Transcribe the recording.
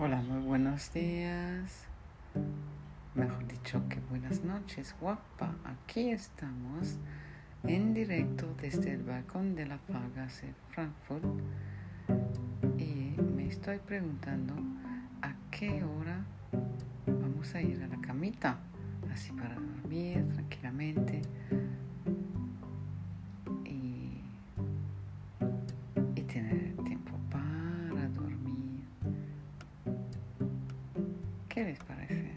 Hola, muy buenos días. Mejor dicho que buenas noches, guapa. Aquí estamos en directo desde el balcón de la Fagas de Frankfurt. Y me estoy preguntando a qué hora vamos a ir a la camita. Así para dormir tranquilamente. mujeres, parece.